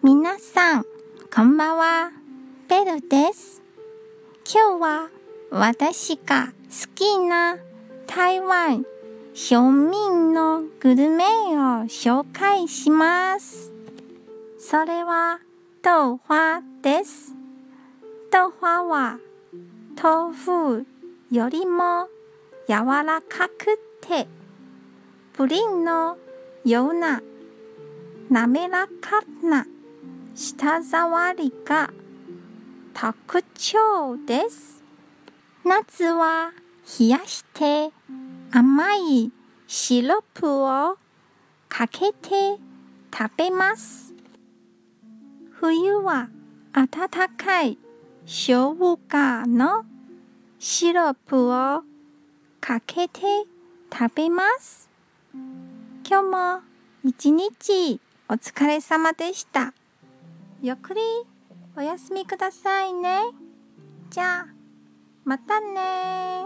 皆さん、こんばんは。ベルです。今日は私が好きな台湾庶民のグルメを紹介します。それは豆花です。豆花は豆腐よりも柔らかくてプリンのような滑らかな舌触りが特徴です。夏は冷やして甘いシロップをかけて食べます。冬は温かい生姜のシロップをかけて食べます。今日も一日お疲れ様でした。ゆっくりお休みくださいね。じゃあ、またね